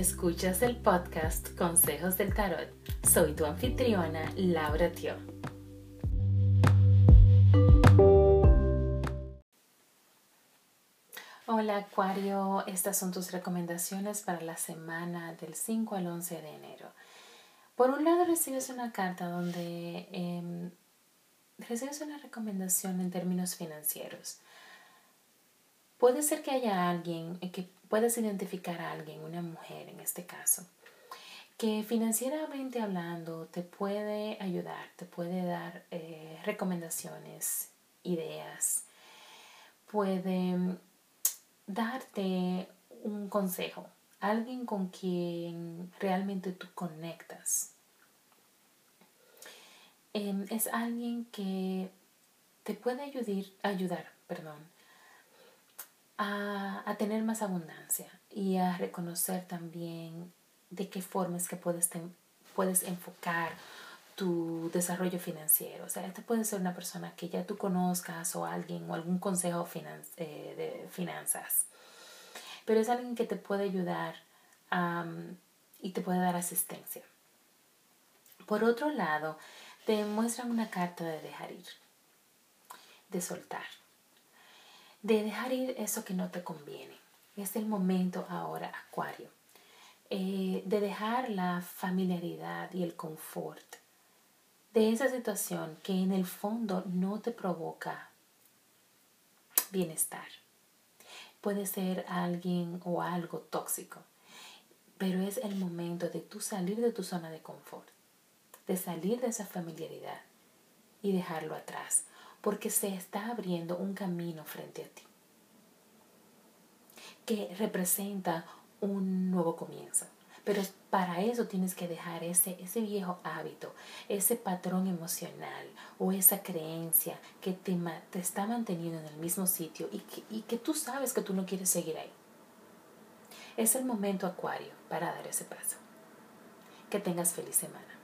Escuchas el podcast Consejos del Tarot. Soy tu anfitriona, Laura Tio. Hola Acuario, estas son tus recomendaciones para la semana del 5 al 11 de enero. Por un lado recibes una carta donde em, recibes una recomendación en términos financieros. Puede ser que haya alguien, que puedas identificar a alguien, una mujer en este caso, que financieramente hablando te puede ayudar, te puede dar eh, recomendaciones, ideas, puede darte un consejo, alguien con quien realmente tú conectas. Em, es alguien que te puede ayudar, ayudar perdón, a, tener más abundancia y a reconocer también de qué formas que puedes, puedes enfocar tu desarrollo financiero. O sea, este puede ser una persona que ya tú conozcas o alguien o algún consejo eh, de finanzas. Pero es alguien que te puede ayudar y te puede dar asistencia. Por otro lado, te muestran una carta de dejar ir, de soltar de dejar ir eso que no te conviene. Es el momento ahora, Acuario, eh, de dejar la familiaridad y el confort de esa situación que en el fondo no te provoca bienestar. Puede ser alguien o algo tóxico, pero es el momento de tú salir de tu zona de confort, de salir de esa familiaridad y dejarlo atrás porque se está abriendo un camino frente a ti que representa un nuevo comienzo. Pero para eso tienes que dejar ese, ese viejo hábito, ese patrón emocional o esa creencia que te, te está manteniendo en el mismo sitio y que, y que tú sabes que tú no quieres seguir ahí. Es el momento acuario para dar ese paso. Que tengas feliz semana.